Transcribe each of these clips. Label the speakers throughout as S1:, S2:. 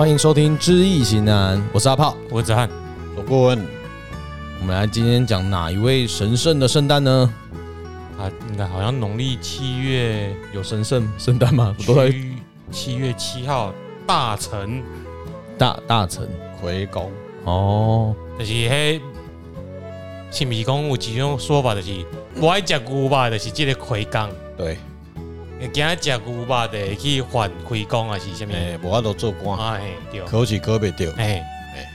S1: 欢迎收听《知易行难》，我是阿炮，
S2: 我是子翰，
S3: 我顾问。
S1: 我们来今天讲哪一位神圣的圣诞呢？
S2: 啊，应该好像农历七月
S1: 有神圣圣诞吗？
S2: 七七月七号大臣，
S1: 大大臣
S3: 魁公
S2: 哦，就是嘿，是不是讲有几种说法，就是不爱吃牛肉，就是这个魁公。
S3: 对。
S2: 今日食牛肉的去还魁公还是什么？
S3: 哎，无法度做官，
S2: 哎，对，
S3: 考试考袂着，
S2: 哎哎，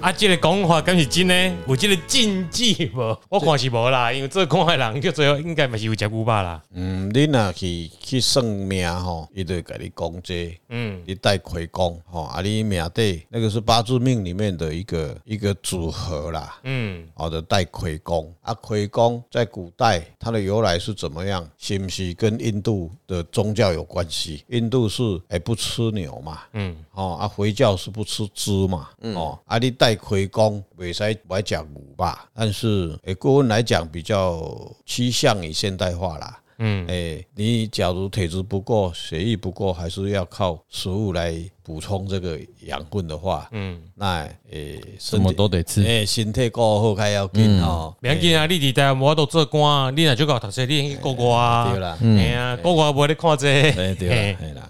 S2: 啊，这个讲法敢是真的？有这个禁忌无？我看是无啦，因为这讲话人叫最后应该嘛是有食牛肉啦。
S3: 嗯，你若去去算命吼，伊就会甲你讲这，嗯，你带魁公吼，啊，你命底那个是八字命里面的一个一个组合啦，嗯，好的带魁公啊，魁公在古代它的由来是怎么样？是不是跟印度的宗教有关系？印度是哎不吃牛嘛，嗯，哦啊回教是不吃猪嘛，嗯哦啊你带魁公袂使不爱讲牛吧？但是诶顾问来讲比较趋向于现代化啦。嗯，诶，你假如体质不够，血液不够，还是要靠食物来补充这个养分的话，嗯，那诶，
S1: 什么都得吃，
S3: 诶，身体够好开要紧哦。
S2: 别紧啊，你伫台湾都做官，你若就搞读书，你去国外啊，
S3: 对啦，
S2: 哎呀，国外无咧看这，
S3: 哎对啦。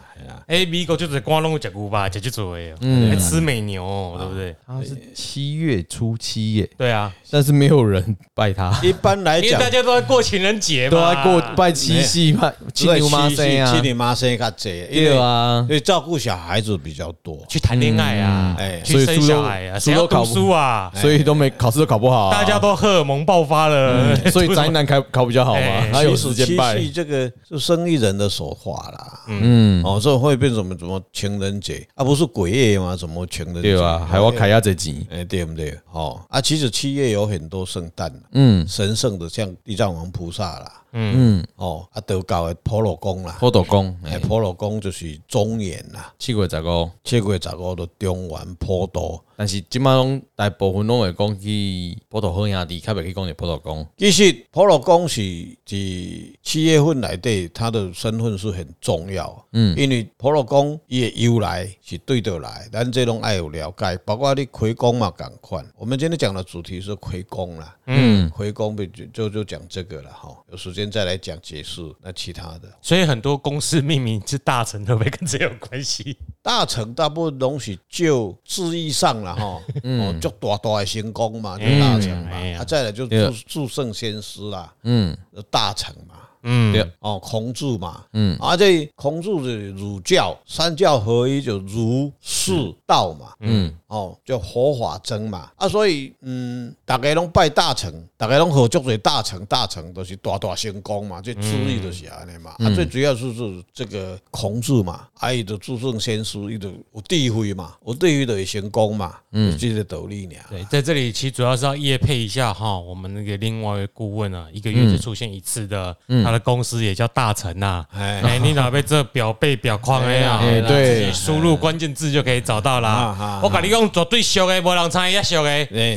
S2: 哎，美国就是光龙讲古巴，讲去做哎，嗯，吃美牛，对不对？
S1: 他是七月初七耶，
S2: 对啊，
S1: 但是没有人拜他。
S3: 一般来讲，
S2: 大家都在过情人节嘛，
S1: 都在过拜七夕嘛，七牛妈生啊，
S3: 七牛妈生较济，
S1: 对啊，
S3: 所以照顾小孩子比较多，
S2: 去谈恋爱啊，哎，去生小孩啊，谁要读书啊？
S1: 所以都没考试都考不好，
S2: 大家都荷尔蒙爆发了，
S1: 所以宅男考考比较好嘛，他有时间拜。
S3: 七夕这个是生意人的手法啦，嗯，哦，这会变什么什么？情人节啊，不是鬼月吗？什么情人节？
S1: 对啊，还要开下这集，
S3: 哎，对不对？哦，啊，其实七月有很多圣诞，嗯，神圣的，像地藏王菩萨啦。嗯。哦，啊，道教的普罗宫啦，
S1: 普陀宫，哎，
S3: 普罗宫就是中原啦，
S1: 七月十五，
S3: 七月十五的中原普陀，
S1: 但是今麦拢大部分拢会讲去普陀好兄弟，较袂去讲是普陀宫。
S3: 其实普罗宫是是七月份来对，他的身份是很重要。嗯，因为普罗宫伊的由来是对倒来，咱这拢爱有了解，包括你魁公嘛，赶快。我们今天讲的主题是魁公啦，嗯，魁公就就就讲这个了哈，有时间。现在来讲解释那其他的，
S2: 所以很多公司命名是大成，会不会跟这有关系？
S3: 大成大部分东西就字义上了哈，哦，就大大的成功嘛，就大成嘛，啊，再来就祝祝圣先师啦，嗯，大成嘛。嗯，对哦，孔子嘛，嗯，而且孔子是儒教三教合一，就儒释道嘛，嗯，哦，叫佛法僧嘛，啊，所以嗯，大家拢拜大成，大家拢合作做大成，大成都是大大成功嘛，这字义就是安尼嘛，啊，最主要是是这个孔子嘛，啊，伊就注重先师，伊就有地位嘛，有地位就会成功嘛，嗯，这个道理呢。
S2: 对，在这里其实主要是要业配一下哈，我们那个另外一个顾问啊，一个月就出现一次的，嗯。他的公司也叫大成呐，哎，你哪被这表背表框哎呀，对，输入关键字就可以找到啦。我跟你讲，绝对俗的，无人参与也俗的，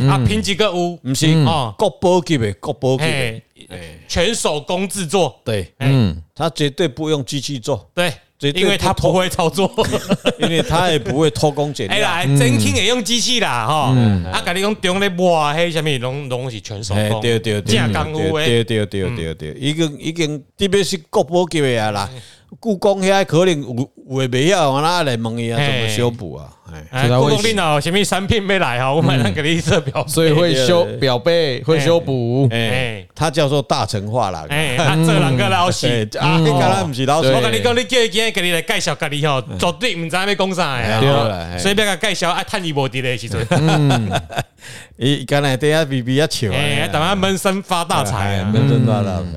S2: 啊，品质个有，
S3: 不是哦，国宝级的，国宝级，的，
S2: 全手工制作，
S3: 对，嗯，他绝对不用机器做，
S2: 对。因为他不会操作，
S3: 因为他也不会偷工减料。
S2: 哎，真轻也用机器啦，哈。啊，跟你讲，中咧磨黑，什么拢拢是全手工，
S3: 对对对，正功夫诶，对对对对对，已经已经特别是国宝级的啊啦。故宫遐可能有有诶袂晓，我哪来问伊啊？怎么修补啊？
S2: 哎，故宫电脑前面三片没来哈，我买那个绿色表，
S1: 所以会修表背，会修补。
S3: 哎，他叫做大成化啦。
S2: 哎，他这两个老师啊，你刚才不是老师？我跟你讲，你叫伊今天给你来介绍，给你吼，绝对唔知要讲啥呀。所以别个介绍啊趁伊无伫的时阵。嗯，
S3: 伊刚才等下比比较笑，
S2: 哎，等下闷声发大财啊，
S3: 闷声发大财。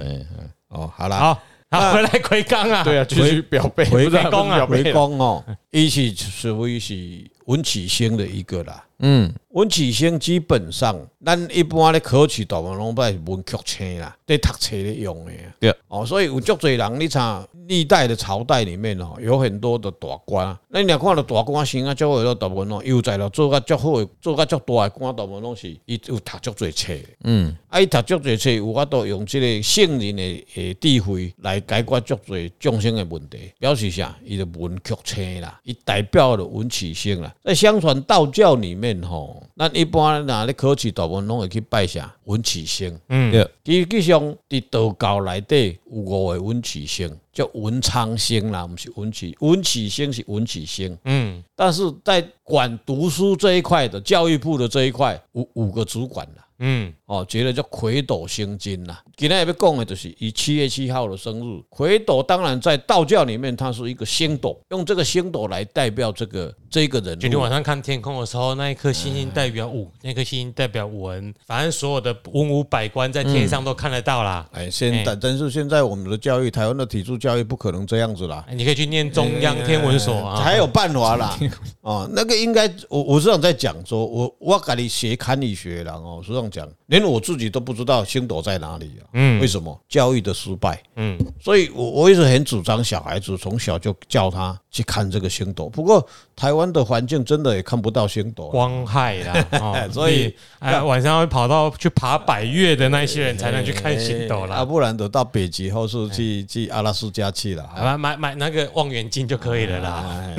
S3: 哦，好啦，
S2: 好。好，回来回刚啊，
S1: 对啊，继续表背，
S3: 魁罡啊，魁罡哦，一起是为是文曲星的一个啦，嗯。文曲星基本上，咱一般咧考试大部分拢拜文曲星啦，对读册咧用的。对哦，所以有足侪人，你像历代的朝代里面哦，有很多的大官。那你若看到大官星啊，足有大部分哦，又在了做甲足好诶，做甲足大诶官，大部分拢是伊有读足侪册。嗯，啊，伊读足侪册，有法度用即个圣人诶诶智慧来解决足侪众生诶问题。表示啥？伊就文曲星啦，以代表了文曲星啦。在相传道教里面吼，那一般哪咧考试大部分拢会去拜啥文曲星。嗯，对，其实际上伫道教内底有五个文曲星，叫文昌星啦，不是文曲，文曲星是文曲星。嗯，但是在管读书这一块的教育部的这一块，五五个主管啦。嗯，哦，觉得叫魁斗星君呐。今天要讲的就是以七月七号的生日，魁斗当然在道教里面，它是一个星斗，用这个星斗来代表这个这个人。
S2: 今天晚上看天空的时候，那一颗星星代表武，那颗星星代表文，反正所有的文武百官在天上都看得到啦。
S3: 哎，现在但是现在我们的教育，台湾的体制教育不可能这样子啦。
S2: 你可以去念中央天文所啊，
S3: 还有办法啦。哦，那个应该我我是想在讲说，我我跟你学堪舆学了哦，是这样讲，连我自己都不知道星斗在哪里啊。嗯，为什么？教育的失败，嗯，所以我我一直很主张小孩子从小就叫他去看这个星斗。不过台湾的环境真的也看不到星斗，
S2: 光害啦，所以晚上会跑到去爬百岳的那些人才能去看星斗啦，
S3: 啊不然得到北极或是去去阿拉斯加去了，
S2: 买买买那个望远镜就可以了啦。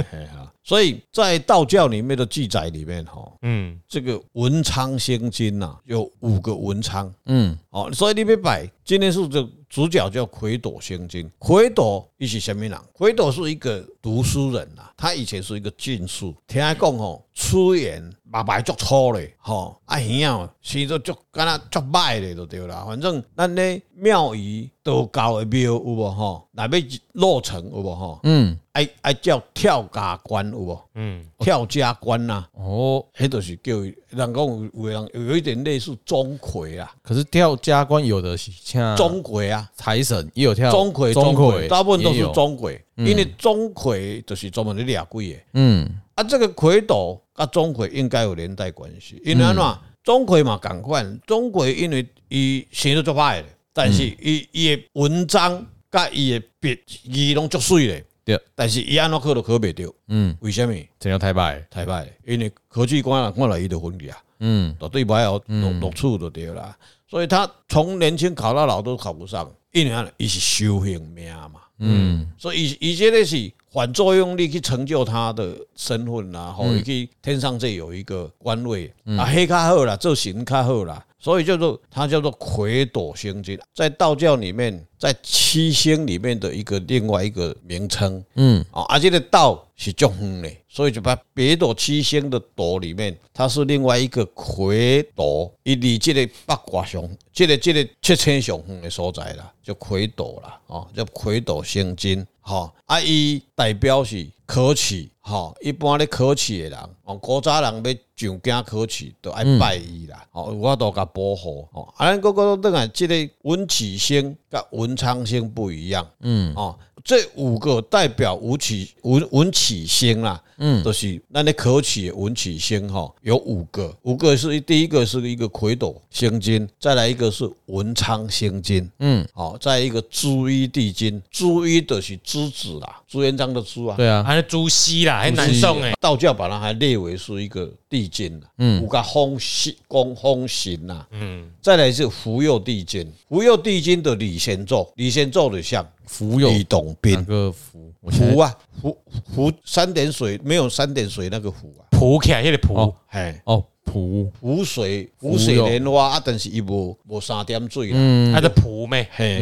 S3: 所以在道教里面的记载里面，哈，嗯，这个文昌星君呐，有五个文昌，嗯，哦，所以你别摆，今天是这主角叫魁斗星君，魁斗伊是什么人？魁斗是一个读书人呐，他以前是一个进士，听他讲吼，出言白白足粗嘞，吼，啊耳啊，生做足干那足歹嘞，就对啦。反正咱咧庙宇道教的庙有无吼，若要落成有无吼，嗯。爱爱叫跳家官有无？嗯，跳家官呐。哦，迄都是叫人讲有有人有一点类似钟馗啊。
S1: 可是跳加官有的是像
S3: 钟馗啊，
S1: 财神也有跳
S3: 钟馗，钟馗大部分都是钟馗，因为钟馗就是专门的俩鬼的。嗯，啊，这个魁斗跟钟馗应该有连带关系，因为安怎？钟馗嘛，赶快，钟馗因为伊生得足歹的，但是伊伊的文章甲伊的笔字拢足水嘞。对，但是伊安怎考都考袂着，嗯，为什么？
S1: 怎样太歹？
S3: 太歹，因为科技官啊，看了伊就昏去啊，嗯，都对不了，读读书就对啦。所以他从年轻考到老都考不上，因为伊是修行命嘛，嗯，所以伊伊这个是反作用力去成就他的身份啦，吼，伊去天上这有一个官位，啊，黑较好啦，做神较好啦。所以叫做他叫做魁斗星君，在道教里面，在七星里面的一个另外一个名称。嗯，啊，而且的道是足远的，所以就把北斗七星的斗里面，它是另外一个魁斗，伊离这个八卦上，这个这个七星上远的所在啦，叫魁斗啦，哦，叫魁斗星君。哈，啊，伊代表是考试，哈，一般咧考试的人，哦，古早人要上京考试，都爱拜伊啦，哦，我都甲保护，哦，啊，咱个个都这个文曲星甲文昌星不一样，嗯，哦。这五个代表武曲文文曲星啦，嗯，都是那你可取文曲星哈，有五个，五个是第一个是一个魁斗星君，再来一个是文昌星君，嗯，好，再一个朱衣帝君，朱衣的是朱子啦，朱元璋的朱啊，
S2: 对啊，还是朱熹啦，还南宋哎，
S3: 道教把它还列为是一个帝君，嗯，五个风星宫风行呐，嗯，再来是福佑帝君，福佑帝君的李仙座，李先咒的像。
S1: 福有
S3: 李董斌，
S1: 那个福
S3: 福啊，福福三点水没有三点水那个福啊，
S2: 蒲起来那个蒲，
S3: 嘿。
S1: 哦，蒲
S3: 湖水湖水莲花啊，但是伊无无三点水啦，
S2: 嗯，它的蒲咩，
S3: 嘿，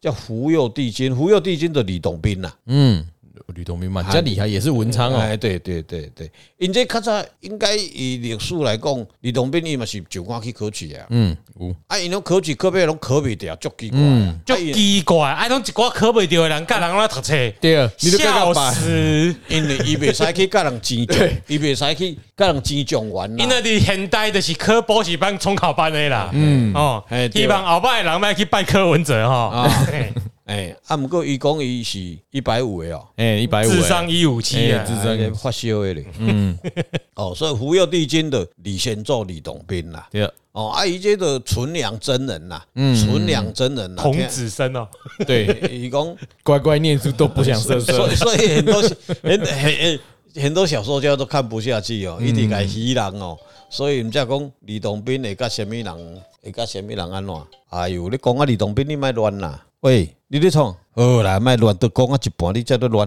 S3: 叫福佑帝君，福佑帝君的李董斌呐，嗯。
S1: 吕洞宾嘛，这厉害也是文昌哦。
S3: 哎，对对对对，因这较早应该以历史来讲，吕洞宾伊嘛是上官去考取的。嗯，有。啊，因拢考取科别拢考袂掉，足奇怪。
S2: 足奇怪，啊，拢一寡考袂掉的人，甲人来读册。
S3: 对啊，
S2: 笑死。
S3: 因为伊袂使去甲人争奖，伊袂使去甲人争状元。
S2: 因为伫现代就是科补习班、重考班的啦。嗯，哦，希望后摆人卖去拜柯文哲哈。
S3: 哎，啊，毋过伊讲伊是一百五的哦，
S1: 哎，一百五，
S2: 智商一五七啊，
S3: 智商。嘅发烧的咧，嗯，哦，所以福佑帝君的李先做李董斌啦，对，哦，啊，伊这个纯良真人呐，嗯，纯良真人呐，
S2: 童子身哦，
S3: 对，伊讲
S1: 乖乖念书都不想生，
S3: 所以所以很多很很很多小说家都看不下去哦，一直来戏人哦，所以毋才讲李董斌会甲什么人，会甲什么人安怎？哎哟，你讲啊李董斌，你莫乱啦。喂，你咧创？好啦，卖乱，都讲啊一半，你再都乱。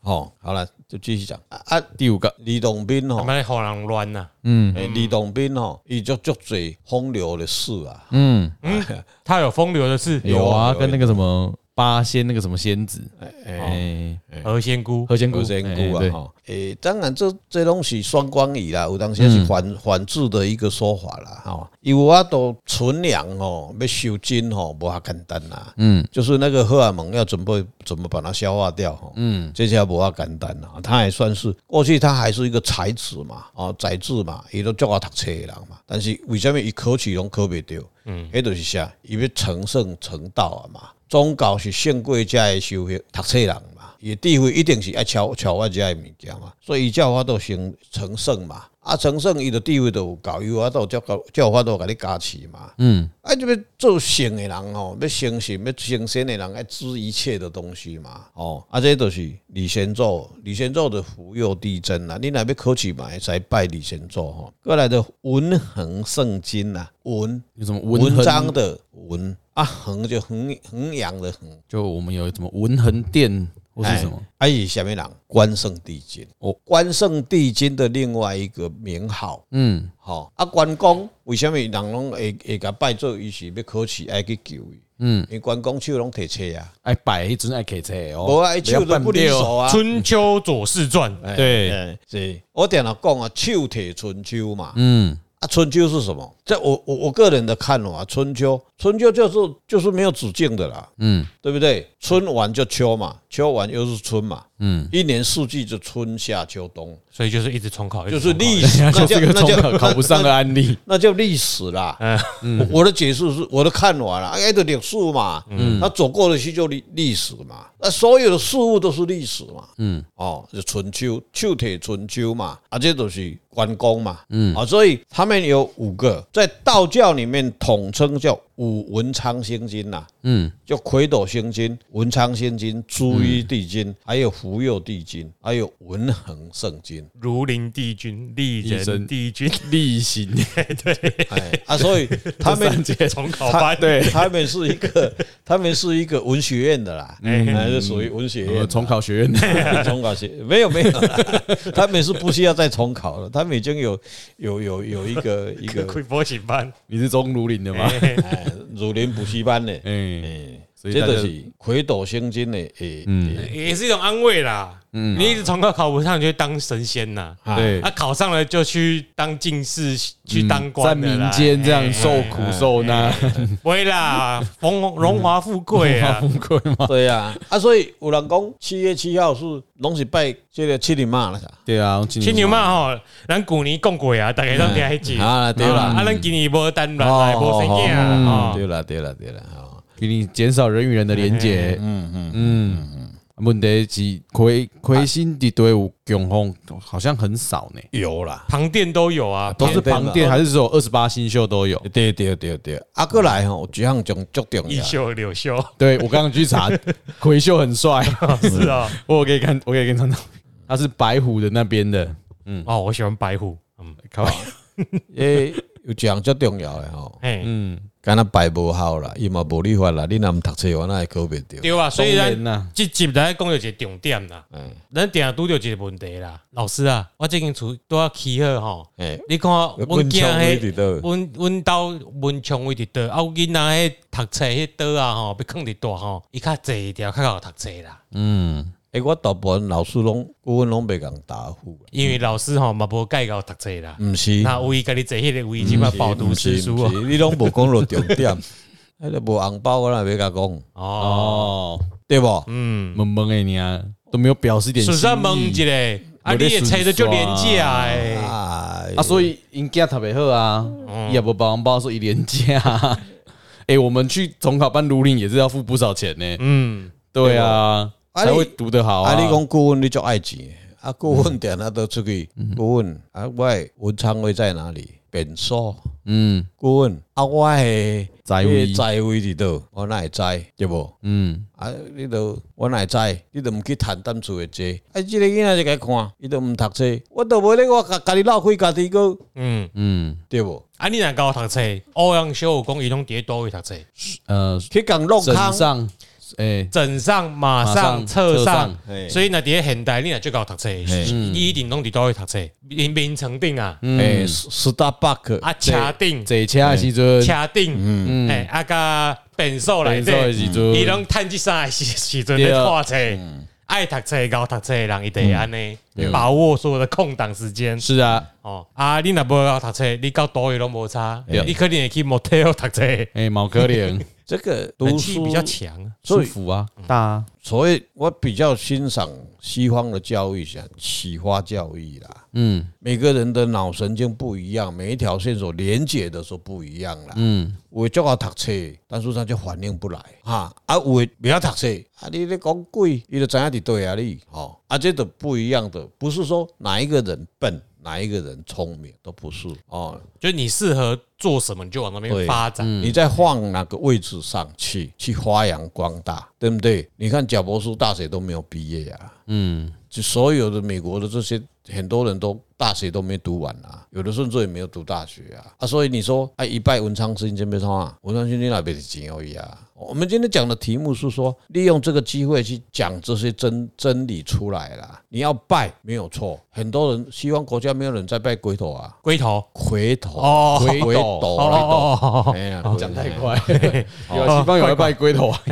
S3: 好，好了，就继续讲啊。
S1: 第五个
S3: 李洞宾吼，
S2: 卖好人乱呐。
S3: 嗯，李洞宾吼，伊就足最风流的事啊。
S2: 嗯嗯，他有风流的事，
S1: 有啊，跟那个什么。八仙那个什么仙子，哎，
S2: 何仙姑，
S1: 何仙姑，
S3: 何仙姑啊，哈，哎，当然这这东西双关语啦，有当时是反反制的一个说法啦，哈，因为我都存粮哦，要收金哦，不哈简单啦，嗯，就是那个荷尔蒙要准备怎么把它消化掉，哈，嗯，这下不哈简单啦，他也算是过去他还是一个才子嘛，哦，才子嘛，伊都叫我读册的人嘛，但是为什么伊考取拢考不掉？嗯，迄就是啥，伊要成圣成道啊嘛。宗教是圣过家的修行，读册人嘛，伊地位一定是爱超超我遮的物件嘛，所以叫法度成成圣嘛，啊成圣伊的地位都有高，有法度叫教叫法度给你加持嘛，嗯，啊就要做圣的人吼，要相信要成仙的人爱知一切的东西嘛，哦，啊这都是李仙祖，李仙祖的福佑地震啦，你若要考试嘛，才拜李仙祖吼，过来的文衡圣经呐，文
S1: 有什么
S3: 文章的文。啊，衡就衡衡阳的衡，
S1: 就我们有什么文衡殿或是什么？
S3: 哎，以下面讲关圣帝君。哦，关圣帝君的另外一个名号，嗯，好啊，关公为什么人拢会会甲拜做伊是要考试爱去救伊？嗯，因为关公手拢摕册啊，
S1: 爱拜迄阵爱摕册哦，
S3: 无爱手都不离手啊，《
S2: 春秋左氏传》
S1: 对，
S3: 是。我点了讲啊，手提春秋嘛，嗯。啊，春秋是什么？在我我我个人的看法，春秋春秋就是就是没有止境的啦，嗯，对不对？春完就秋嘛，秋完又是春嘛，嗯，一年四季就春夏秋冬，
S2: 所以就是一直重考，
S3: 就是历史，那叫那叫
S1: 考不上的案例，
S3: 那叫历史啦。嗯，我的解释是我的看法啦，哎，的历史嘛，嗯，他走过的去就历历史嘛，那所有的事物都是历史嘛，嗯，哦，就春秋，秋铁春秋嘛，啊，这都是。关公嘛，嗯。啊，所以他们有五个，在道教里面统称叫五文昌星君呐，嗯，叫魁斗星君、文昌星君、朱衣帝君，还有福佑帝君，还有文衡圣君、
S2: 儒林帝君、立人帝君、
S1: 立行，
S2: 对，
S3: 哎啊，所以 他们
S2: 重考班，
S3: 对，他们是一个，他们是一个文学院的啦，还是属于文学院
S1: 重考学院。的，
S3: 重考学没有没有，他们是不需要再重考了。他们已经有有有有一个 一个
S2: 开补习班，
S1: 你是中儒林的吗？
S3: 哎，儒林补习班的，哎，所以这是魁斗星君的，诶，嗯，
S2: 也是一种安慰啦。嗯，你一直从考考不上，就去当神仙呐。对，他考上了就去当进士，去当官，
S1: 在民间这样受苦受难。
S2: 不会啦，荣荣华富贵啊，
S1: 富贵嘛。
S3: 对呀，啊，所以有人讲七月七号是拢是拜这个七里妈了，
S1: 对啊，
S2: 七里妈吼，咱旧年讲过啊，大家都记还记
S3: 啊，对啦，
S2: 啊，咱今年无单乱来，无生囝啊，
S3: 对了，对了，对了，
S1: 给你减少人与人的连接，嗯嗯嗯。问题是魁魁星的队伍强风好像很少呢，
S3: 有啦，
S2: 旁店都有啊，
S1: 都是旁店还是说二十八星宿都有？
S3: 对对对对，阿哥来哈，几项重重点，
S2: 一宿六宿，
S1: 对我刚刚去查，魁秀很帅，
S2: 是啊，
S1: 我可以看，我可以跟他讲，他是白虎的那边的，嗯，
S2: 哦，我喜欢白虎，嗯，
S3: 靠，诶，有讲最重要的哈，嗯。干那拜无效啦，伊嘛无理法啦。你若毋读册，我那会考袂着？
S2: 对啊，所以咱即集来讲着一个重点啦。嗯，咱定下拄着一个问题啦，老师啊，我最近厝拄啊起好吼。诶，你看阮囝迄，阮阮兜文昌位伫倒，啊，囡仔迄读册迄倒啊吼，要囥伫大吼，伊较济一条较好读册啦。嗯。
S3: 诶，我大部分老师拢顾问拢袂共答复，
S2: 因为老师吼嘛无介绍读册啦，
S3: 毋是，
S2: 那为甲你坐迄个位置嘛饱读诗书，
S3: 你拢无讲落重点，迄个无红包我哪袂甲讲？
S2: 哦，
S3: 对不？
S1: 嗯，懵懵诶，你啊都没有表示点。
S2: 实在懵一个，啊，你也猜的就廉价诶，
S1: 啊，所以因囝特别好啊，伊也无包红包，所以廉价。诶，我们去中考班如林也是要付不少钱呢。嗯，对啊。才会读得好啊！
S3: 啊，你讲顾问你就爱钱啊，顾问点啊都出去顾问啊，我文昌位在哪里？变数嗯，顾问啊，我系在位。在位伫倒，我哪会知对不？嗯。啊，你都我哪会知？你都毋去谈当初的这啊，这个囡仔就该看，伊都毋读册，我都无咧，我家家己闹开家己个，嗯。嗯，对不？
S2: 啊，你若甲我读册，欧阳修有讲伊拢伫倒位读册，
S3: 呃，去讲洛康。
S2: 哎，枕上、马上、侧上，所以呢，底下现代你也最高读册，一定拢伫倒位读册，名名城顶啊，
S3: 诶，Starbucks
S2: 啊，车顶，
S1: 坐车诶时阵，
S2: 车顶，嗯，哎，啊甲变数来的，伊拢趁即三个时时阵咧画册，爱读册、搞读册的人一定安尼把握所有的空档时间。
S1: 是啊，
S2: 哦，啊，你若无搞读册，你到倒位拢无差，你可能会去 motel 读册，
S1: 哎，毛可怜。
S3: 这个读书
S2: 比较强，
S1: 舒服啊，大啊。
S3: 所以我比较欣赏西方的教育，像启发教育啦。嗯，每个人的脑神经不一样，每一条线索连接的时候不一样啦。嗯，我叫他读册，但是他就反应不来啊。啊，我不要读册，啊，你咧讲鬼，你就知影对啊你。哦，啊，这都不一样的，不是说哪一个人笨。哪一个人聪明都不是哦，
S2: 就你适合做什么，你就往那边发展。
S3: 你在放哪个位置上去，去发扬光大，对不对？你看贾伯斯大学都没有毕业呀，嗯，就所有的美国的这些很多人都大学都没读完啊，有的甚至也没有读大学啊，啊，所以你说哎，一拜文昌星，真没错啊，文昌星你那边的金而已啊。我们今天讲的题目是说，利用这个机会去讲这些真真理出来了。你要拜没有错，很多人西方国家没有人在拜龟头啊，
S2: 龟头、
S3: 龟头哦，龟头，
S2: 哦，
S1: 哎呀，讲太快，有西方有人拜龟头啊，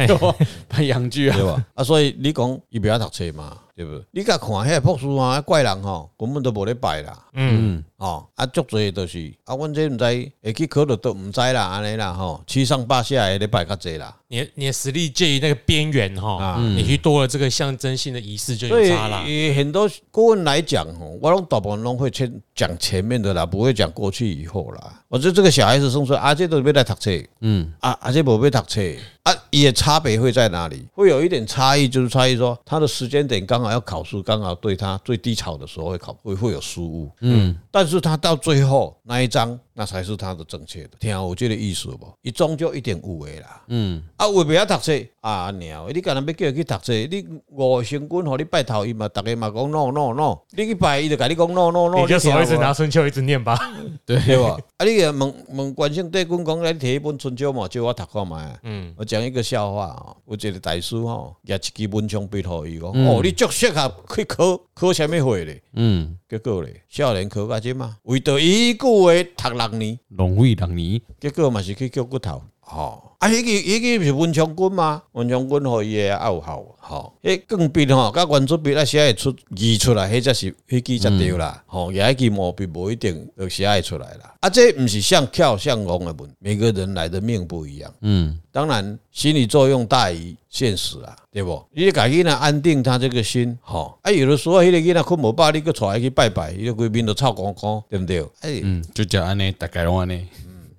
S1: 拜阳具啊，对吧？啊，
S3: 所以你讲你不要读册嘛，对不？你甲看遐个朴树啊，怪人吼，根本都无咧拜啦，嗯。哦，啊，足多都是啊，阮这唔知会去考的都唔知啦，安尼啦，吼，七上八下的礼拜较济啦。
S2: 你你的实力介于那个边缘哈，你去多了这个象征性的仪式就有差啦。
S3: 以很多顾问来讲，吼，我拢大部分拢会先讲前面的啦，不会讲过去以后啦。我觉得这个小孩子生出来，啊，这都要来读册，嗯，啊，啊，这无要读册，啊，也差别会在哪里？会有一点差异，就是差异说他的时间点刚好要考试，刚好对他最低潮的时候会考会会有失误，嗯，但。是他到最后那一张，那才是他的正确的。听我这个意思不？一终究一定有的啦。嗯，啊，为不要读册啊，鸟，你干那要叫他去读册？你五行君和你拜头，伊嘛，大家嘛讲 no no no，你去拜，伊就跟你讲 no no no。
S2: 你就手一直拿春秋一直念吧，
S3: 对吧？啊，你个问问关圣帝君讲，你提一本春秋嘛，叫我读看嘛。嗯，我讲一个笑话哦，我一个大师吼，也一支文章背托伊讲，哦，你足适合去考考什么会咧？嗯，结果咧，少年考个这嘛，为着一句话读六年，
S1: 浪费六年，
S3: 结果嘛是去叫骨头，吼。啊，迄个迄个是文昌君吗？文昌君互伊个也有效，吼，迄钢笔吼，甲原子笔啊写会出字出来，迄则是迄支则对啦，吼，也迄支毛笔无一定就写会出来啦。啊，这毋是像巧像拙的问，每个人来的命不一样，嗯，当然心理作用大于现实啊，对不？你家己呢安定他这个心，吼，啊，有的时候迄个囡仔困无饱，你搁带去拜拜，伊个规面都臭光光，对毋对？
S1: 哎，嗯，就叫安尼，大概拢安尼。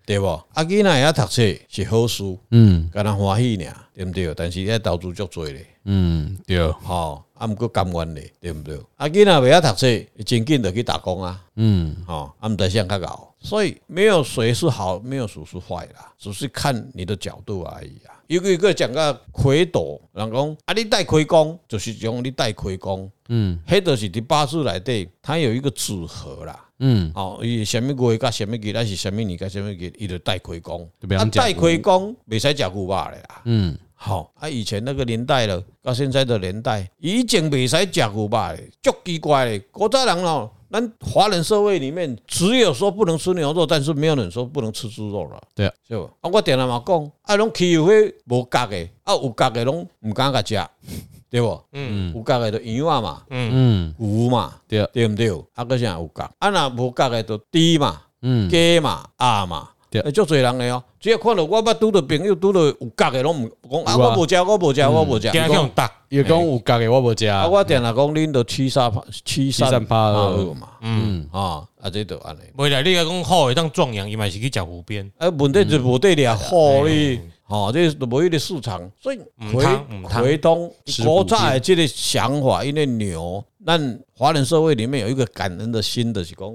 S3: 对不？阿囡仔也读册是好事，嗯，敢若欢喜尔，对不对？但是要投资足多咧，
S1: 嗯，对，
S3: 好，啊，毋过甘愿咧，对毋对？阿囡仔未晓读册，真紧就去打工啊，嗯，好，啊，毋知啥较搞，所以没有谁是好，没有谁是坏啦，只是看你的角度而已啊。一个一个讲个魁斗，人讲啊，你带亏工，就是讲你带亏工，嗯，迄著是伫八字内底，它有一个组合啦。嗯，哦，伊什物月甲什物日，还是什物年甲什物日，伊就带开工。啊，带开工未使食牛肉嘞啦。嗯，好，啊，以前那个年代了，到现在的年代，以前未使食牛肉嘞，足奇怪嘞。古早人哦，咱华人社会里面，只有说不能吃牛肉，但是没有人说不能吃猪肉了。
S1: 对啊，
S3: 是不？啊，我定下嘛讲，啊，拢欺负迄无角的，啊，有角的拢毋敢甲食。对不？嗯，有角的就羊啊嘛，嗯。嗯，牛嘛，对。对不对？啊，个啥有角？啊，那无角的就猪嘛，嗯，鸡嘛，鸭嘛，对，足侪人诶哦。只要看到我捌拄着朋友拄着有角的，拢毋讲啊，我无食，我无食，我无食。
S1: 讲用打，又讲有角的，我无食。
S3: 啊，我定下讲恁都七三八，七三八二嘛，嗯。啊，啊这都安尼。
S2: 未来你讲讲好，会当壮阳，伊嘛是去食湖边。
S3: 啊，问题就无得了好哩。哦，这都无一个市场，所以回回东国在这个想法，因为牛，咱华人社会里面有一个感恩的心的是讲，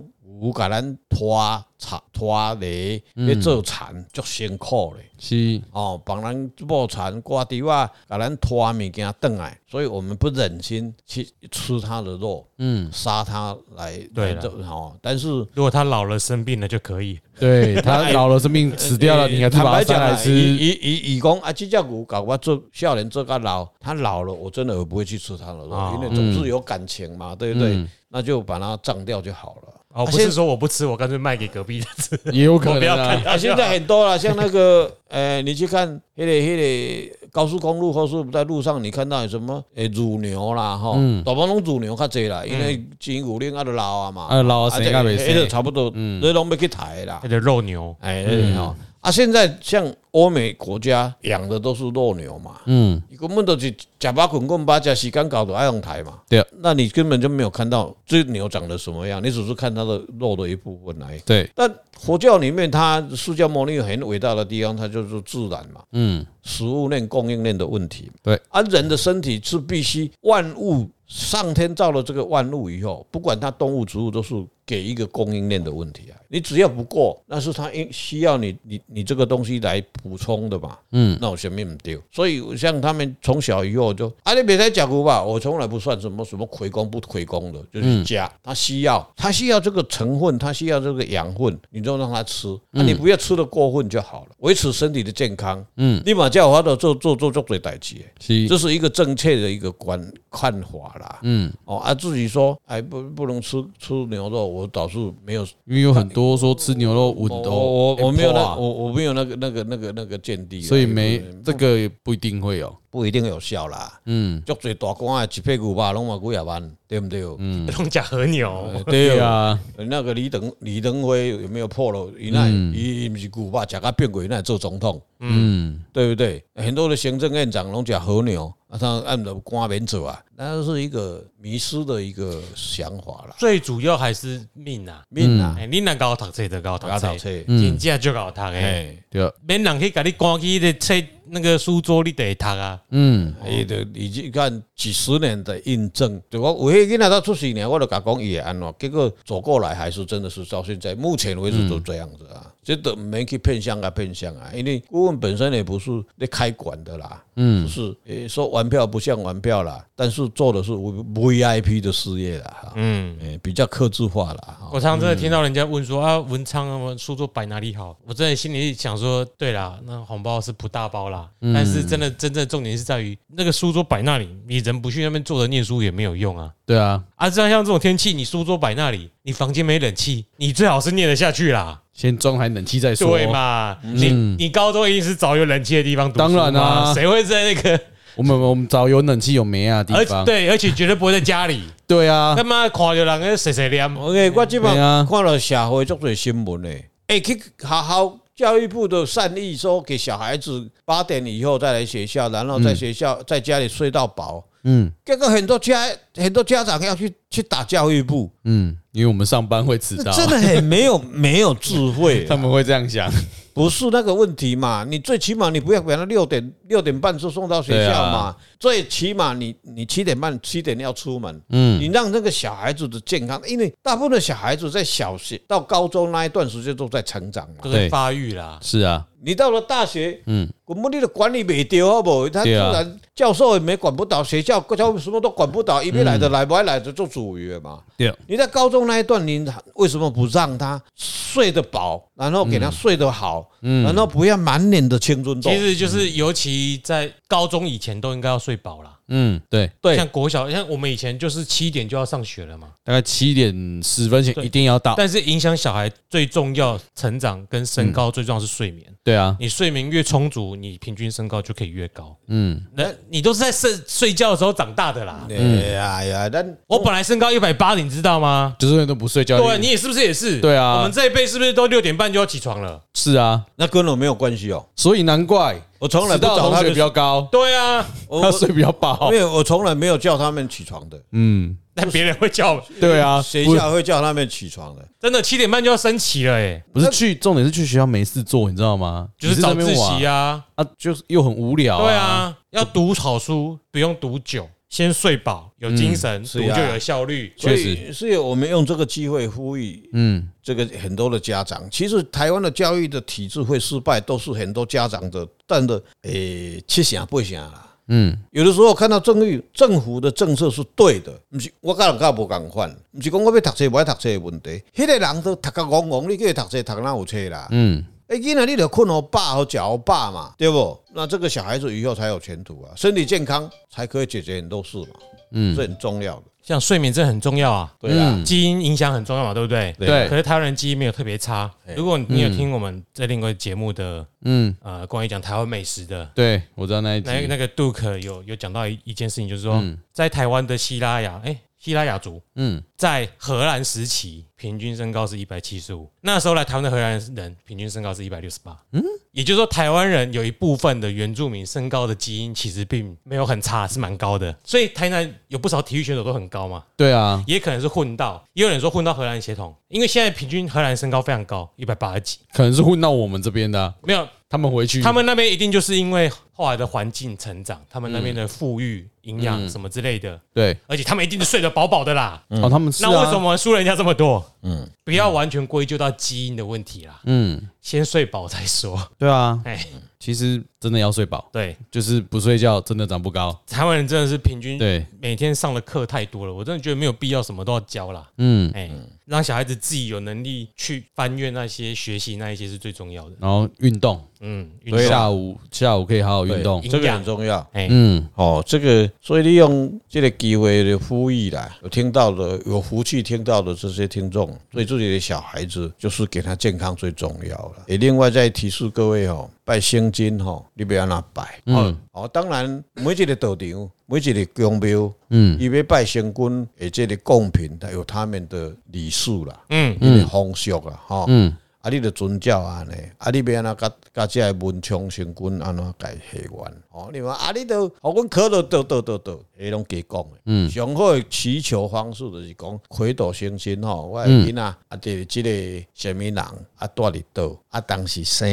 S3: 有甲咱拖产拖犁要做田，足辛苦咧。
S1: 是
S3: 哦，帮人抱田挂稻啊，甲咱拖物件转来，所以我们不忍心去吃他的肉，嗯，杀他来对做哦。但是
S2: 如果他老了生病了就可以，
S1: 对他老了生病死掉了，你还是把它杀来吃。
S3: 以以以讲啊，这只牛搞我做少年做个老，他老了我真的我不会去吃他的肉，因为总是有感情嘛，对不对？那就把它葬掉就好了。
S2: 哦，不是说我不吃，我干脆卖给隔壁的吃，
S1: 也有可能啊。
S3: 啊，现在很多了，像那个，呃，你去看那个那个高速公路或是在路上，你看到有什么，呃，乳牛啦，哈，大部分拢乳牛较济啦，因为前五年啊都老啊嘛，
S1: 啊老啊，生啊未生，
S3: 差不多，嗯，你拢要去抬啦，
S2: 那个肉牛，
S3: 哎，哈。啊，现在像欧美国家养的都是肉牛嘛，嗯，根本都是假巴滚棍巴加时间搞的爱用台嘛，
S1: 对，
S3: 那你根本就没有看到这牛长得什么样，你只是看它的肉的一部分而
S1: 已，对。
S3: 但佛教里面，它释迦牟尼很伟大的地方，它就是自然嘛，嗯，食物链供应链的问题，
S1: 对。
S3: 而人的身体是必须万物。上天造了这个万物以后，不管它动物植物，都是给一个供应链的问题啊。你只要不过，那是他应需要你你你这个东西来补充的嘛。嗯，那我前面不丢。所以像他们从小以后就啊，你别再讲过吧，我从来不算什么什么亏功不亏功的，就是加他需要他需要这个成分，他需要这个养分，你就让他吃啊，你不要吃的过分就好了，维持身体的健康。嗯，立马叫我的做做做做最代志，是，这是一个正确的一个观看法。啦，嗯，哦，啊，自己说，哎，不，不能吃吃牛肉，我倒是没有，
S1: 因为有很多说吃牛肉稳的，
S3: 我我我没有那，我我没有那个那个那个那个见地，
S1: 所以没这个也不一定会有，
S3: 不一定有效啦，嗯，足最大官啊，一屁股吧，拢嘛几廿万，对不对？
S2: 嗯，拢假和牛，
S3: 对。啊，那个李登李登辉有没有破了？伊那伊不是古巴，假个变鬼那做总统，嗯，对不对？很多的行政院长拢假和牛。他按着官员走啊，那是一个迷失的一个想法了。
S2: 最主要还是命啊，
S3: 命啊！
S2: 你能搞读册就搞读册，真正就搞读诶。对，免人去给你关起的册，那个书桌你得读啊。嗯，
S3: 伊就已经看几十年的印证。就我有迄囡仔他出世呢，我就甲讲伊会安怎，结果走过来还是真的是到现在目前为止都这样子啊。这都没去骗相啊骗相啊，因为顾问本身也不是在开馆的啦，嗯，是诶说玩票不像玩票啦，但是做的是 VIP 的事业啦，哈，嗯，诶比较克制化啦。
S2: 我常常真的听到人家问说啊，文昌啊，书桌摆哪里好？我真的心里想说，对啦，那红包是不大包啦，但是真的真正重点是在于那个书桌摆那里，你人不去那边坐着念书也没有用啊。
S1: 对啊，
S2: 啊，这样像这种天气，你书桌摆那里，你房间没冷气，你最好是念得下去啦。
S1: 先装台冷气再说。
S2: 对嘛？你你高中一定是找有冷气的地方读书。当然啦，谁会在那个
S1: 我们我们找有冷气有煤啊地方？
S2: 对，而且绝对不会在家里。
S1: 对啊，
S2: 他妈看着人个谁谁念。
S3: OK，我基本上看了社会足多新闻嘞。哎，去好好教育部的善意说，给小孩子八点以后再来学校，然后在学校在家里睡到饱。嗯，这个很多家很多家长要去去打教育部。嗯。
S1: 因为我们上班会迟到，
S3: 真的很没有没有智慧，
S1: 他们会这样想，
S3: 不是那个问题嘛？你最起码你不要给他六点六点半就送到学校嘛，最起码你你七点半七点要出门，嗯，你让那个小孩子的健康，因为大部分的小孩子在小学到高中那一段时间都在成长嘛，
S2: 都在发育啦，
S1: 是啊。
S3: 你到了大学，嗯，我们你的管理没掉，好不好？他自然教授也没管不到，学校教什么都管不到，一边来的来不来的做主语嘛。对，你在高中那一段，你为什么不让他睡得饱，然后给他睡得好，嗯，然后不要满脸的青春痘？
S2: 其实就是，尤其在高中以前都应该要睡饱了。
S1: 嗯，对对，
S2: 像国小，像我们以前就是七点就要上学了嘛，
S1: 大概七点十分前一定要到。
S2: 但是影响小孩最重要成长跟身高最重要是睡眠。
S1: 对啊，
S2: 你睡眠越充足，你平均身高就可以越高。嗯，那你都是在睡睡觉的时候长大的啦。
S3: 哎呀呀，但
S2: 我本来身高一百八，你知道吗？
S1: 就是因为都不睡觉。
S2: 对，你也是不是也是？
S1: 对啊，
S2: 我们这一辈是不是都六点半就要起床了？
S1: 是啊，
S3: 那跟我没有关系哦。
S1: 所以难怪。我从来不找他睡比较高，
S2: 对啊，
S1: 他睡比较饱，
S3: 因为我从来没有叫他们起床的。嗯，
S2: 但别人会叫，
S1: 对啊，
S3: 学校会叫他们起床的。
S2: 真的七点半就要升旗了，哎，
S1: 不是去，重点是去学校没事做，你知道吗？
S2: 就是早自习啊，
S1: 啊，就是又很无聊。
S2: 对啊，要读好书，不用读久。先睡饱，有精神，读就有效率。
S3: 确实，所以我们用这个机会呼吁，嗯，这个很多的家长，其实台湾的教育的体制会失败，都是很多家长的，但的诶七成八成啦。嗯，有的时候看到政府政府的政策是对的，不是我个人个无共款，不是讲我要读册不爱读册的问题，迄个人都读个戆戆，你叫他读册读哪有书啦？嗯。哎，囡仔，你得困好爸和嚼好饱嘛，对不？那这个小孩子以后才有前途啊，身体健康才可以解决很多事嘛，嗯，这很重要的。
S2: 像睡眠，这很重要啊，对啊，基因影响很重要嘛，对不对？对。可是台湾人基因没有特别差。如果你有听我们在另外节目的，嗯，呃，关于讲台湾美食的，
S1: 对，我知道那一那
S2: 那个杜克有有讲到一一件事情，就是说，在台湾的希拉雅，哎。西拉雅族，嗯，在荷兰时期平均身高是一百七十五，那时候来台湾的荷兰人平均身高是一百六十八，嗯，也就是说台湾人有一部分的原住民身高的基因其实并没有很差，是蛮高的，所以台南有不少体育选手都很高嘛，
S1: 对啊，
S2: 也可能是混到，也有人说混到荷兰血统，因为现在平均荷兰身高非常高，一百八十几，
S1: 可能是混到我们这边的，啊，
S2: 没有。
S1: 他们回去，
S2: 他们那边一定就是因为后来的环境成长，他们那边的富裕、营养什么之类的，
S1: 对，
S2: 而且他们一定是睡得饱饱的啦。
S1: 哦，他们
S2: 那为什么输人家这么多？嗯，不要完全归咎到基因的问题啦。嗯，先睡饱再说。
S1: 对啊，哎，其实真的要睡饱。
S2: 对，
S1: 就是不睡觉真的长不高。
S2: 台湾人真的是平均对每天上的课太多了，我真的觉得没有必要什么都要教啦。嗯，哎。让小孩子自己有能力去翻阅那些学习那一些是最重要的。
S1: 然后运动，嗯，下午下午可以好好运动，
S3: 这个很重要。嗯，哦，这个所以利用这个机会的呼吁啦，有听到的有福气听到的这些听众，对自己的小孩子就是给他健康最重要了。也另外再提示各位哦，拜圣经哈，你不要那拜。嗯，哦，当然每一个道场。每一个宫庙，嗯，伊要拜神君，而这个贡品，它有他们的礼数啦，嗯，风俗啦，哈，嗯，啊，你的尊教安尼，啊，你要安怎甲甲这个文昌神君安怎解下愿？哦，你话啊，你都，我阮可乐得得得得，迄拢假讲诶，嗯，上好的祈求方式就是讲，开道成仙吼，我的囡仔啊，对即个什么人啊，住伫倒，啊，当时生，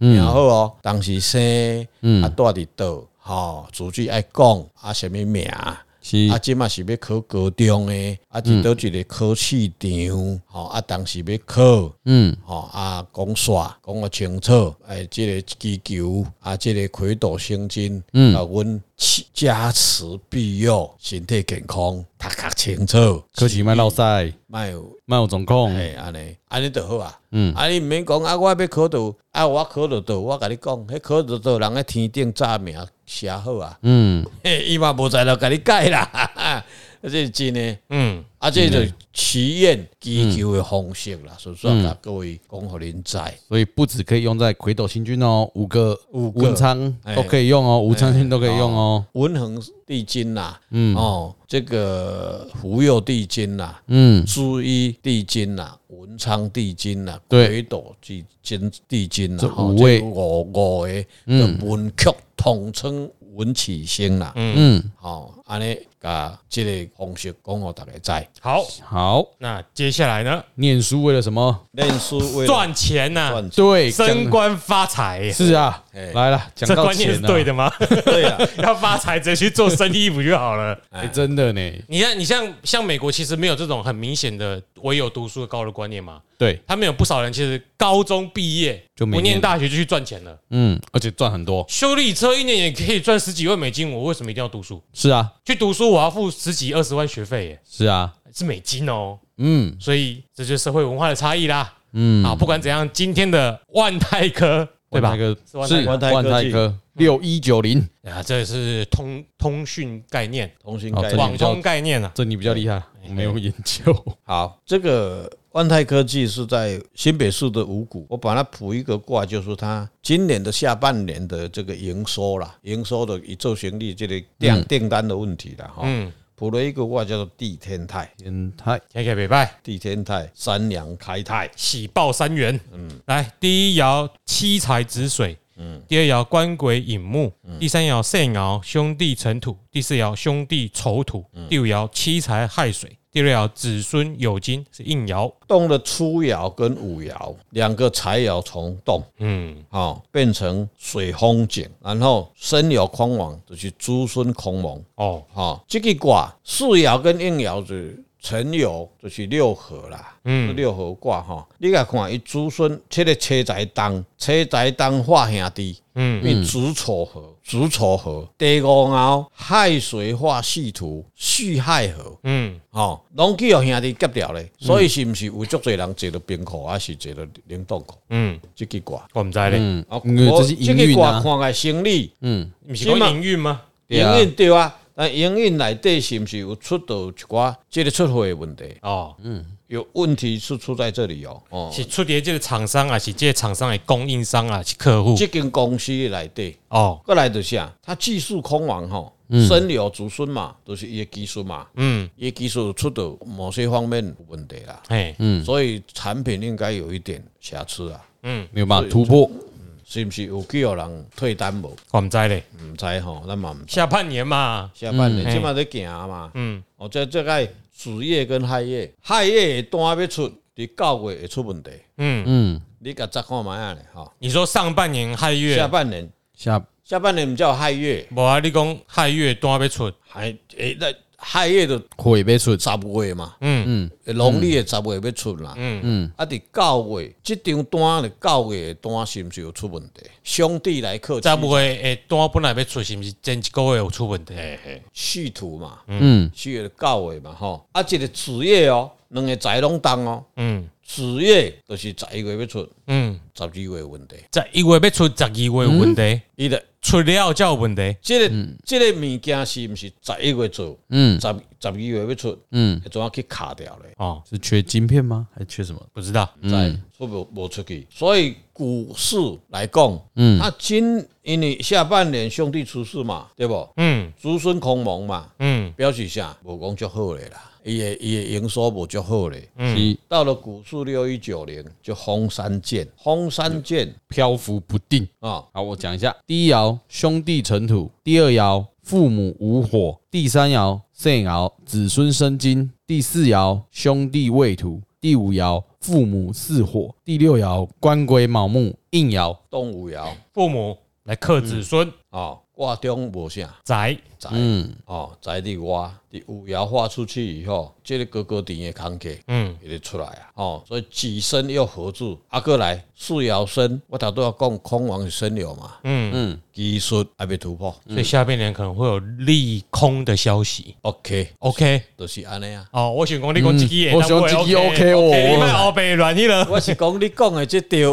S3: 然后哦，当时生，啊，住伫倒。吼，主句爱讲啊，什么名？是。啊，即嘛是要考高中诶，啊，伫倒一个考试场，吼啊，当时要考，嗯，吼啊，讲煞讲个清楚，诶，即个祈求啊，即个开导圣经，嗯，啊，阮加持庇佑，身体健康，读较清楚，
S1: 考试莫落赛，
S3: 莫有
S1: 莫有状况，
S3: 诶，安尼安尼著好啊，嗯，啊，你毋免讲啊，我要考到，啊，我考到倒，我甲你讲，迄考到倒，人喺天顶炸名。写好啊，嗯，伊嘛无在了，甲你改啦，啊，这是真的，嗯，啊，这就祈愿祈求的方式啦，所以说各位讲互恁知，
S1: 所以不止可以用在魁斗星君哦，五个五文昌都可以用哦，武昌星都可以用哦，
S3: 文衡帝君呐，嗯，哦，这个福佑帝君呐，嗯，朱一帝君呐，文昌帝君呐，魁斗帝君帝君呐，这五位。五五个的文曲。统称文曲星啦，嗯，好，安尼甲这个方式讲给大家在。
S2: 好，
S1: 好，
S2: 那接下来呢？
S1: 念书为了什么？
S3: 念书为
S2: 了赚钱呐，
S1: 对，
S2: 升官发财。
S1: 是啊，来了，
S2: 这观念是对的吗？
S3: 对啊，
S2: 要发财直接去做生意不就好了？
S1: 哎，真的呢。
S2: 你看，你像像美国，其实没有这种很明显的唯有读书高的观念嘛。
S1: 对，
S2: 他们有不少人其实高中毕业就没念大学就去赚钱了，
S1: 嗯，而且赚很多。
S2: 修理车一年也可以赚十几万美金，我为什么一定要读书？
S1: 是啊，
S2: 去读书我要付十几二十万学费耶。
S1: 是啊，
S2: 是美金哦。嗯，所以这就是社会文化的差异啦。嗯，啊，不管怎样，今天的万泰科 对吧？是
S1: 万泰科六一九零
S2: 啊，这是通通讯概念，
S3: 通讯概念，
S2: 网通概念啊，
S1: 这你比较厉害，我没有研究。
S3: 好，这个。万泰科技是在新北市的五股，我把它卜一个卦，就是它今年的下半年的这个营收啦，营收的以周旋率这个订订单的问题了哈。嗯，卜了一个卦叫做地天泰，
S1: 天泰，
S2: 天开北拜，
S3: 地天泰，三阳开泰，
S2: 喜报三元。嗯，来第一爻七财止水，嗯，第二爻官鬼引木，第三爻肾爻兄弟成土，第四爻兄弟丑土，第五爻七财亥水。第六爻子孙有金是应爻，
S3: 动了初爻跟午爻两个财爻从动，嗯，好变成水风井，然后申酉空亡就是子孙空亡。哦，好这个卦四爻跟应爻是。辰酉就是六合啦，嗯，六合卦哈，你来看伊子孙，这个车载当，车载当化兄弟，嗯，因为子丑合，子丑合，第五爻亥水化戌土，戌亥合，嗯，吼，拢去互兄弟夹掉咧，所以是毋是有足侪人坐到冰库，还是坐到冷冻库？嗯，即个卦。
S2: 我毋知咧，
S1: 嗯，这是营运啊，
S3: 看个生理，
S2: 嗯，毋是讲营运吗？
S3: 营运对啊。那营运内底是不是有出到一寡这个出货的问题？哦，嗯，有问题是出在这里哦。哦，
S2: 是出在这个厂商啊，是这个厂商的供应商啊，是客户。
S3: 这间公司内底。哦，过来就是啊，他技术空亡哈，申酉子孙嘛，都是伊个技术嘛，嗯，伊个技术出到某些方面有问题啦，哎，嗯，所以产品应该有一点瑕疵啊，
S1: 嗯，没有办法突破。
S3: 是毋是有几有人退单无？
S2: 我毋知咧，
S3: 毋知吼，咱嘛唔
S2: 下半年嘛，
S3: 下半年即码在行嘛。嗯，哦，这这个子业跟亥月，亥月单要出，伫九月会出问题。嗯。嗯，你甲查看卖啊咧，吼。
S2: 你说上半年亥月，
S3: 下半年。
S1: 下。
S3: 下半年唔叫亥月，
S2: 无啊，你讲亥月单要出，
S3: 还诶那。亥月的
S1: 会要出
S3: 十月嘛，嗯。嗯，农历的十月要出啦，嗯。嗯，啊，伫九月即张单的九月单是毋是有出问题？兄弟来客，
S2: 十月诶单本来要出，是毋是前一个月有出问题？
S3: 戌土嘛，嗯，戌月九月嘛，吼，啊，这个子月哦，两个财拢动哦，嗯，子月就是十一月要出，嗯，十二月有问题，
S2: 十一月要出，十二月有问题，伊的。出了才有问题，
S3: 这个这个物件是毋是十一月做？嗯，十十二月要出，嗯，总要去卡掉嘞。
S1: 哦，是缺晶片吗？还缺什么？
S2: 不知道。
S3: 在出不无出去，所以股市来讲，嗯，他今因为下半年兄弟出事嘛，对不？嗯，子孙空亡嘛，嗯，表示下无讲就好嘞啦。伊也伊个营收无足好嘞，嗯，到了股市六一九零就风山剑，风山剑
S1: 漂浮不定啊。好，我讲一下，第一爻兄弟成土，第二爻父母无火，第三爻肾爻子孙生金，第四爻兄弟未土，第五爻父母巳火，第六爻官鬼卯木应爻。
S3: 动五爻
S2: 父母来克子孙啊。
S3: 嗯。哦卦中无下
S2: 宅
S3: 宅，嗯，哦，宅地挖，你五爻画出去以后，这个哥哥顶也扛起，嗯，也得出来啊，哦，所以己身又合住，阿哥来四爻申，我头都要讲空亡是申酉嘛，嗯。嗯，技术还没突破，
S2: 所以下半年可能会有利空的消息。
S3: OK
S2: OK，
S3: 都是安尼啊。
S2: 哦，我想讲你讲自己，
S1: 我想自己 OK 哦，
S2: 你卖后背乱去了。
S3: 我是讲你讲的这条，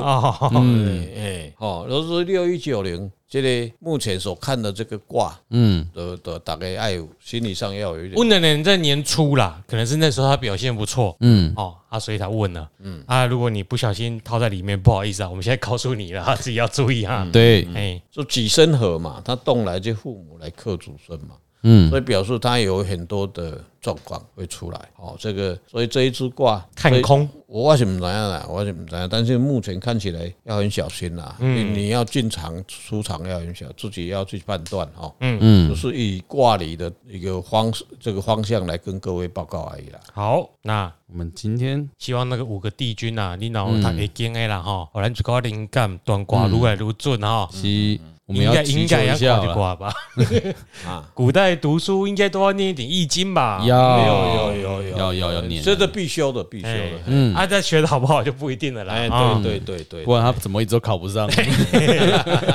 S3: 嗯，哎，哦，都是六一九零。这个目前所看的这个卦，嗯，的的大概爱有心理上要有一点。
S2: 问的人在年初啦，可能是那时候他表现不错，嗯，哦，啊，所以他问了，嗯，啊，如果你不小心套在里面，不好意思啊，我们现在告诉你了，自己要注意哈。
S1: 对，
S2: 哎，
S3: 就己身合嘛，他动来就父母来克祖孙嘛，嗯，所以表示它有很多的。状况会出来，哦，这个，所以这一支卦
S2: 看空，
S3: 我为什么这样呢？我为什么这样？但是目前看起来要很小心啦，嗯，你要进场出场要很小，自己要去判断哈，嗯嗯，就是以卦里的一个方式，这个方向来跟各位报告而已啦。
S2: 好，那
S1: 我们今天
S2: 希望那个五个帝君啊，你脑他会经的啦哈，我来就搞灵感，断卦如来如准哈，
S1: 是。
S2: 应该应该要挂就挂吧。啊，古代读书应该都要念一点易经吧？
S1: 要
S3: 有有有
S1: 要要要念，
S3: 这是必修的必修的。
S2: 嗯，啊，这学的好不好就不一定了啦。
S3: 哎，对对对对，
S1: 不然他怎么一直都考不上？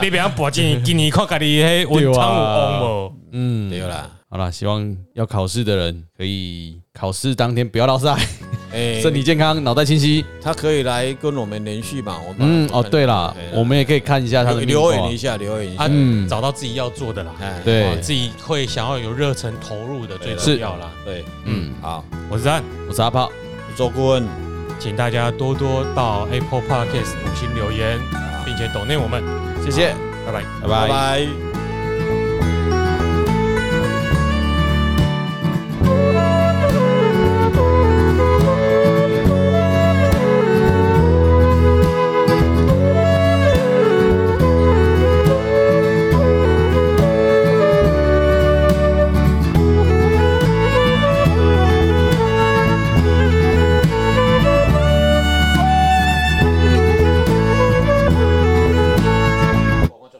S2: 你不要博进，今年看家里嘿文昌有旺不？
S3: 嗯，没有啦。
S1: 好了，希望要考试的人可以考试当天不要落赛。身体健康，脑袋清晰，
S3: 他可以来跟我们联系嘛？我们
S1: 嗯哦，对了，我们也可以看一下他的
S3: 留言一下，留言一下，
S2: 嗯，找到自己要做的了，
S1: 对，
S2: 自己会想要有热忱投入的最重要啦。
S3: 对，嗯，好，
S2: 我是安，
S1: 我是阿炮，
S3: 我是周顾问，
S2: 请大家多多到 Apple Podcast 五星留言，并且抖内我们，
S1: 谢谢，
S2: 拜拜，
S3: 拜拜。